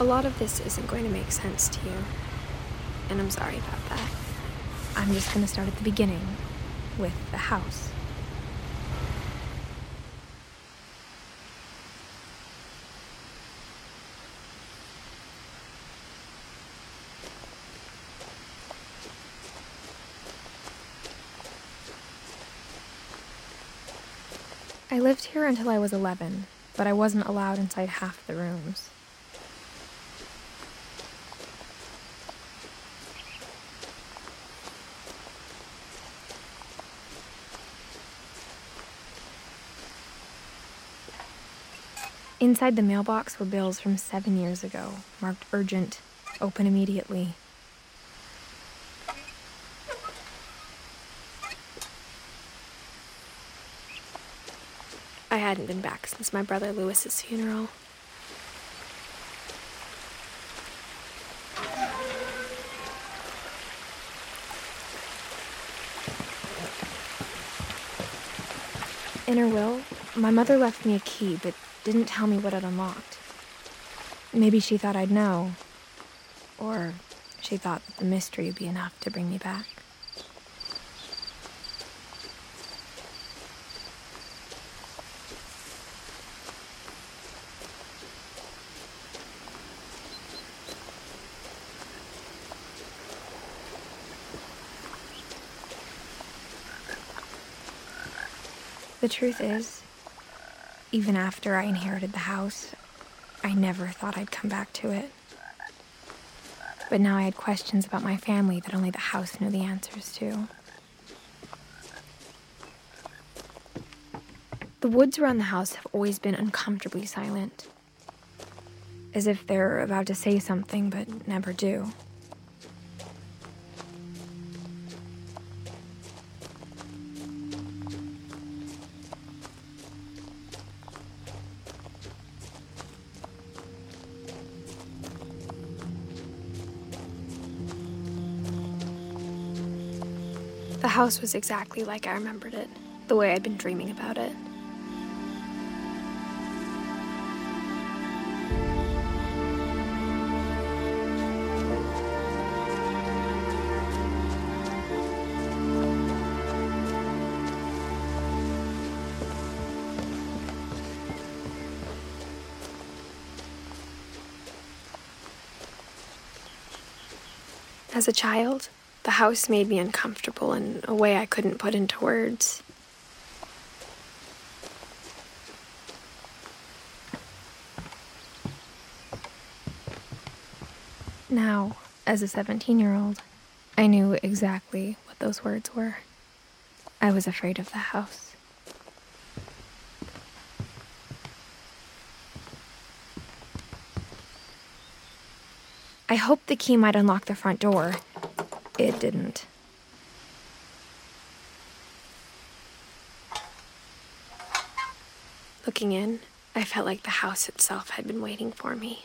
A lot of this isn't going to make sense to you, and I'm sorry about that. I'm just going to start at the beginning with the house. I lived here until I was 11, but I wasn't allowed inside half the rooms. Inside the mailbox were bills from seven years ago, marked urgent, open immediately. I hadn't been back since my brother Lewis's funeral. In her will, my mother left me a key, but didn't tell me what it unlocked. Maybe she thought I'd know. Or she thought that the mystery would be enough to bring me back. The truth is, even after I inherited the house, I never thought I'd come back to it. But now I had questions about my family that only the house knew the answers to. The woods around the house have always been uncomfortably silent, as if they're about to say something but never do. The house was exactly like I remembered it, the way I'd been dreaming about it. As a child, the house made me uncomfortable in a way I couldn't put into words. Now, as a 17 year old, I knew exactly what those words were. I was afraid of the house. I hoped the key might unlock the front door. It didn't. Looking in, I felt like the house itself had been waiting for me.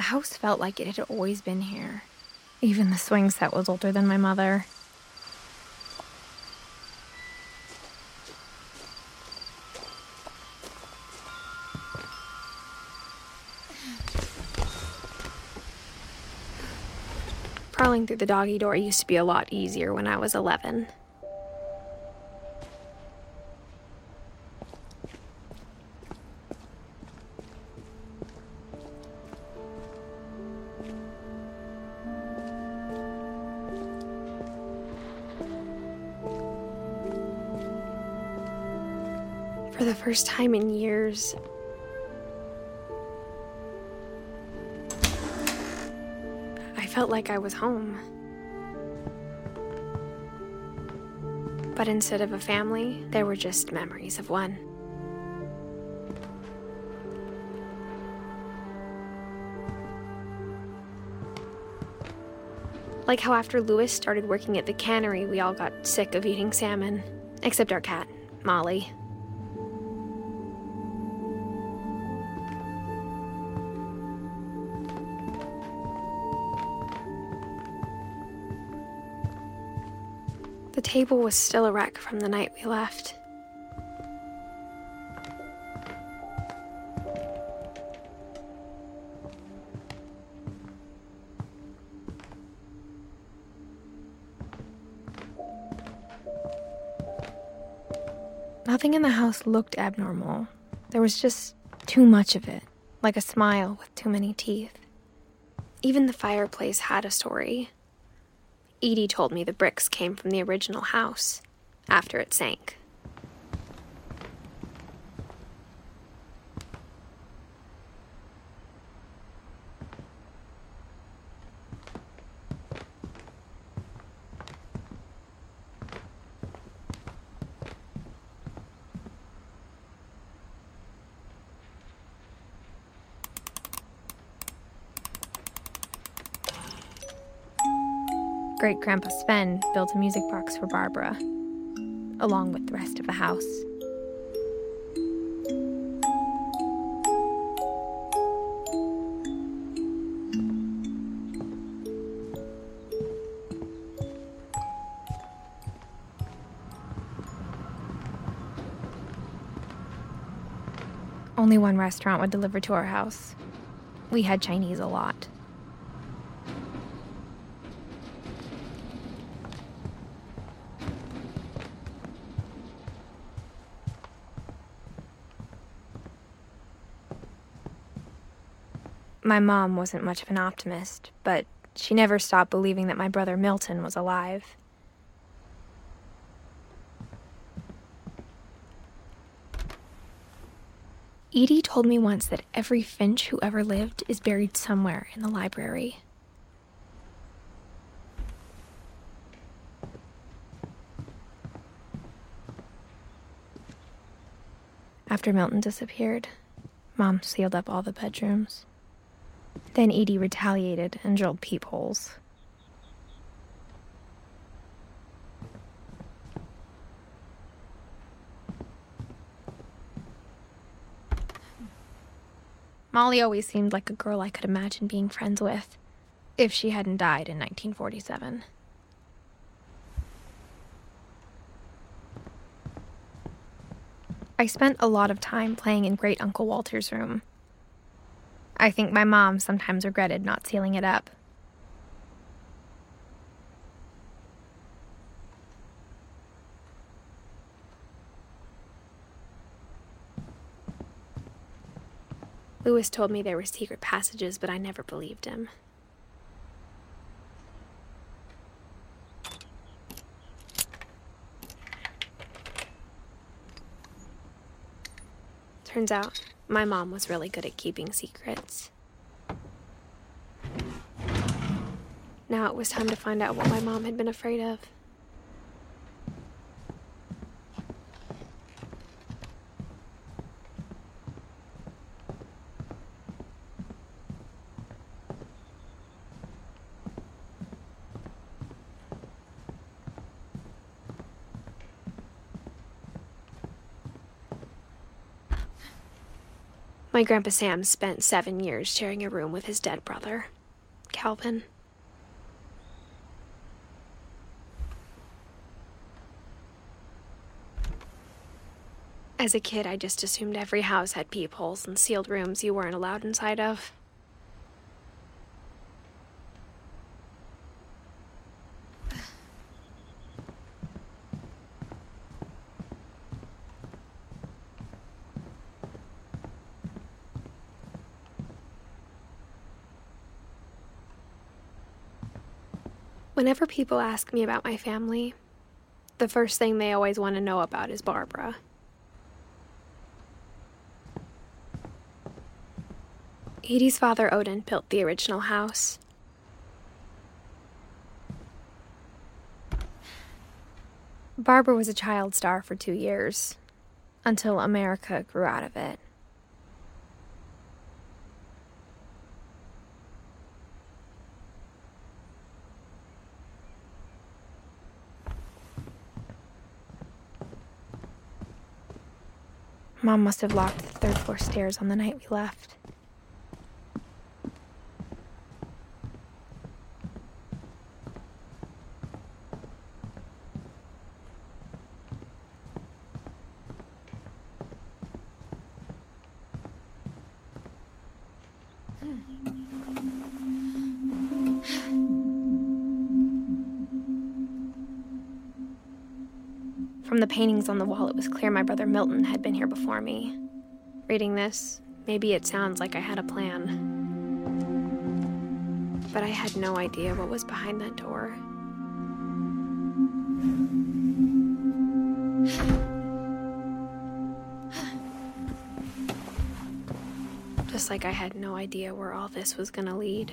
The house felt like it had always been here. Even the swing set was older than my mother. Crawling through the doggy door used to be a lot easier when I was 11. First time in years, I felt like I was home. But instead of a family, there were just memories of one. Like how after Lewis started working at the cannery, we all got sick of eating salmon. Except our cat, Molly. The table was still a wreck from the night we left. Nothing in the house looked abnormal. There was just too much of it, like a smile with too many teeth. Even the fireplace had a story. Edie told me the bricks came from the original house after it sank. Great Grandpa Sven built a music box for Barbara, along with the rest of the house. Only one restaurant would deliver to our house. We had Chinese a lot. My mom wasn't much of an optimist, but she never stopped believing that my brother Milton was alive. Edie told me once that every Finch who ever lived is buried somewhere in the library. After Milton disappeared, Mom sealed up all the bedrooms. Then Edie retaliated and drilled peepholes. Molly always seemed like a girl I could imagine being friends with, if she hadn't died in 1947. I spent a lot of time playing in Great Uncle Walter's room. I think my mom sometimes regretted not sealing it up. Lewis told me there were secret passages, but I never believed him. Turns out, my mom was really good at keeping secrets. Now it was time to find out what my mom had been afraid of. My Grandpa Sam spent seven years sharing a room with his dead brother, Calvin. As a kid, I just assumed every house had peepholes and sealed rooms you weren't allowed inside of. Whenever people ask me about my family, the first thing they always want to know about is Barbara. Edie's father, Odin, built the original house. Barbara was a child star for two years, until America grew out of it. Mom must have locked the third floor stairs on the night we left. From the paintings on the wall, it was clear my brother Milton had been here before me. Reading this, maybe it sounds like I had a plan. But I had no idea what was behind that door. Just like I had no idea where all this was gonna lead.